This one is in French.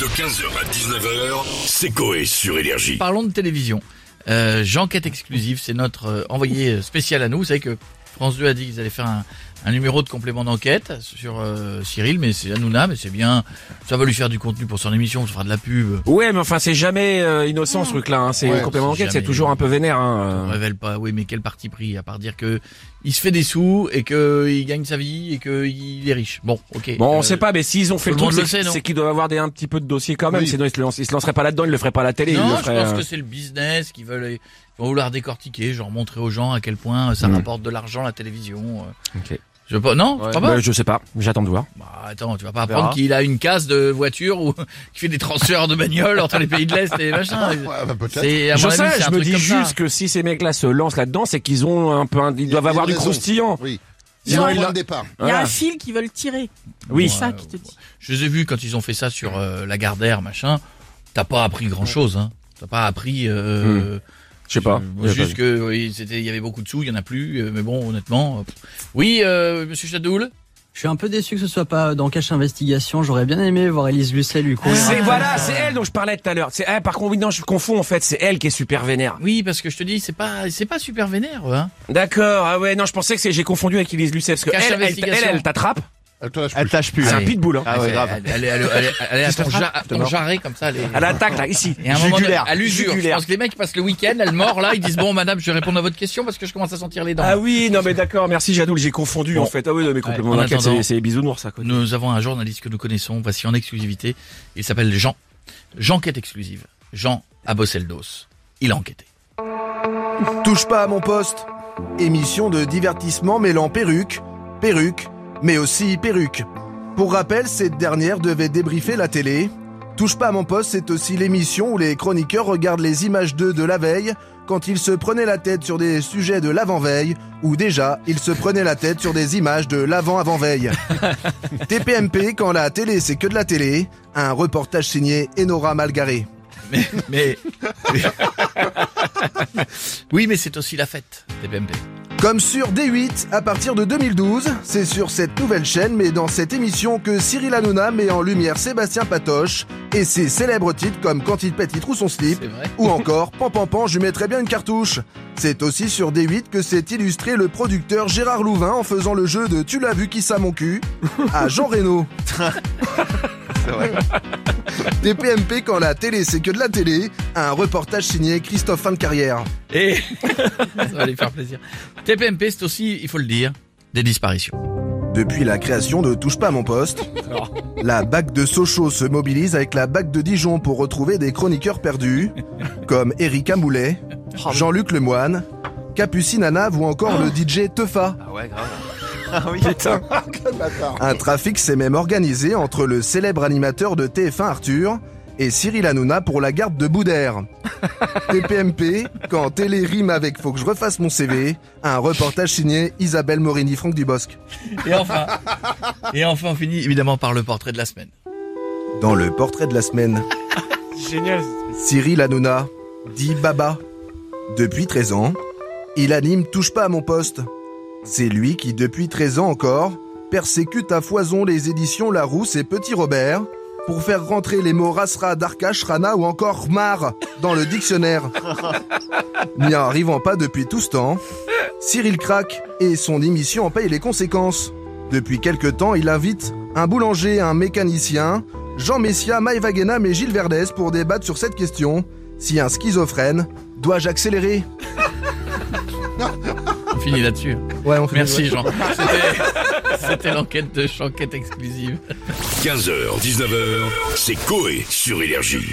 De 15h à 19h, c'est Coé sur Énergie. Parlons de télévision. Euh, J'enquête exclusive, c'est notre euh, envoyé spécial à nous. Vous savez que France 2 a dit qu'ils allaient faire un, un numéro de complément d'enquête sur euh, Cyril, mais c'est Hanouna, mais c'est bien. Ça va lui faire du contenu pour son émission, ça fera de la pub. Ouais, mais enfin, c'est jamais euh, innocent ce truc-là. Hein. C'est Ouais, complément d'enquête, c'est toujours un peu vénère. On Hein. révèle pas, oui, mais quel parti pris, à part dire que il se fait des sous et que il gagne sa vie et qu'il est riche. Bon, ok. Bon, on Euh, sait pas, mais s'ils ont fait tout le le truc, le c'est qu'ils doivent avoir des, un petit peu de dossier quand même. Oui. Sinon, ils se, lancent- ils se lanceraient pas là-dedans, ils le feraient pas à la télé. ils Non, le je feraient, pense euh, que c'est le business qui veulent, ils vont vouloir décortiquer, genre montrer aux gens à quel point ça Mm. rapporte de l'argent la télévision. euh. Ok. Je sais pas, non, pas bah, je sais pas, j'attends de voir. Bah, attends, tu vas pas apprendre qu'il a une case de voiture ou qui fait des transferts de bagnoles entre les pays de l'Est et machin. Ouais, bah, peut-être. C'est, à Je avis, sais, je me dis ça. juste que si ces mecs-là se lancent là-dedans, c'est qu'ils ont un peu, un- ils doivent avoir du raison. croustillant. Oui. Sinon, il un a- point de départ. Il y a un fil qui veut le tirer. Oui. C'est ça qui te dit. Je les ai vus quand ils ont fait ça sur euh, la Gardère, machin. T'as pas appris grand chose, hein. T'as pas appris. Euh, Je sais pas. euh, juste que oui, c'était, il y avait beaucoup de sous, il y en a plus. euh, mais bon, honnêtement. euh, pff. Oui, euh, Monsieur Chadoul. Je suis un peu déçu que ce soit pas dans Cache Investigation. J'aurais bien aimé voir Elise Lucet lui courir. C'est voilà, c'est elle dont je parlais tout à l'heure. C'est eh, par contre, oui, non, je confonds en fait. C'est elle qui est super vénère. Oui, parce que je te dis, c'est pas, c'est pas super vénère, hein. D'accord. Ah ouais, non, je pensais que c'est j'ai confondu avec Elise Lucet parce que Cache elle, elle, elle t'attrape. Elle te lâche Elle plus. tâche plus. C'est un pitbull. Hein. Ah ouais, C'est- grave. Elle, elle, elle, est à ton, ja- à ton jarret comme ça. Elle est... Elle attaque là, ici. Et à un moment à l'usure. Je pense que les mecs passent le week-end, elle mord là, ils disent bon madame, je vais répondre à votre question parce que je commence à sentir les dents. Ah oui, non mais d'accord, merci Jadoul, j'ai confondu Bon. en fait. Ah oui, non, mais complètement c'est c'est les bisounours ça. Quoi. Nous avons un journaliste que nous connaissons, voici en exclusivité. Il s'appelle Jean. Jean Quête exclusive. Jean a bossé le dos. Il a enquêté. Touche pas à mon poste. Émission de divertissement mêlant perruque, perruque, mais aussi perruque. Pour rappel, cette dernière devait débriefer la télé. Touche pas à mon poste, c'est aussi l'émission où les chroniqueurs regardent les images d'eux de la veille quand ils se prenaient la tête sur des sujets de l'avant-veille ou déjà ils se prenaient la tête sur des images de l'avant-avant-veille. TPMP quand la télé c'est que de la télé, un reportage signé Enora Malgaré. Mais, mais... oui, mais c'est aussi la fête BMP. Comme sur D8 à partir de 2012, c'est sur cette nouvelle chaîne, mais dans cette émission que Cyril Hanouna met en lumière Sébastien Patoche et ses célèbres titres comme Quand il pète, il trouve son slip, C'est vrai. ou encore Pan Pan Pan, je lui mettrais bien une cartouche. C'est aussi sur D8 que s'est illustré le producteur Gérard Louvain en faisant le jeu de Tu l'as vu qui ça mon cul à Jean Reno. TPMP quand la télé c'est que de la télé, un reportage signé Christophe Fin de Carrière. Et ça va les faire plaisir. TPMP, c'est aussi, il faut le dire, des disparitions. Depuis la création de Touche pas à mon poste, la BAC de Sochaux se mobilise avec la BAC de Dijon pour retrouver des chroniqueurs perdus, comme Eric Amoulet, Jean-Luc Lemoine, Capucine Anave ou encore le DJ Teufa. Ah ouais, grave. Ah oui. Putain. Bâtard. Un trafic s'est même organisé entre le célèbre animateur de TF1 Arthur et Cyril Hanouna pour la garde de Boudère. TPMP, quand télé rime avec Faut que je refasse mon CV, un reportage signé Isabelle Morini-Franck Dubosc. Et enfin, et enfin, on finit évidemment par le portrait de la semaine. Dans le portrait de la semaine, Génial. Cyril Hanouna, dit Baba. Depuis 13 ans, il anime Touche pas à mon poste. C'est lui qui, depuis 13 ans encore, persécute à foison les éditions Larousse et Petit Robert pour faire rentrer les mots Rasra, Darkash, Rana ou encore Mar dans le dictionnaire. N'y arrivant pas depuis tout ce temps, Cyril craque et son émission en paye les conséquences. Depuis quelque temps, il invite un boulanger, un mécanicien, Jean Messia, Maïva Guénam et Gilles Verdez pour débattre sur cette question. Si un schizophrène, dois-je accélérer? finit là-dessus. Ouais, on fait Merci Jean. C'était- C'était l'enquête de Chanquette exclusive. 15h, 19h, c'est Coé sur Énergie.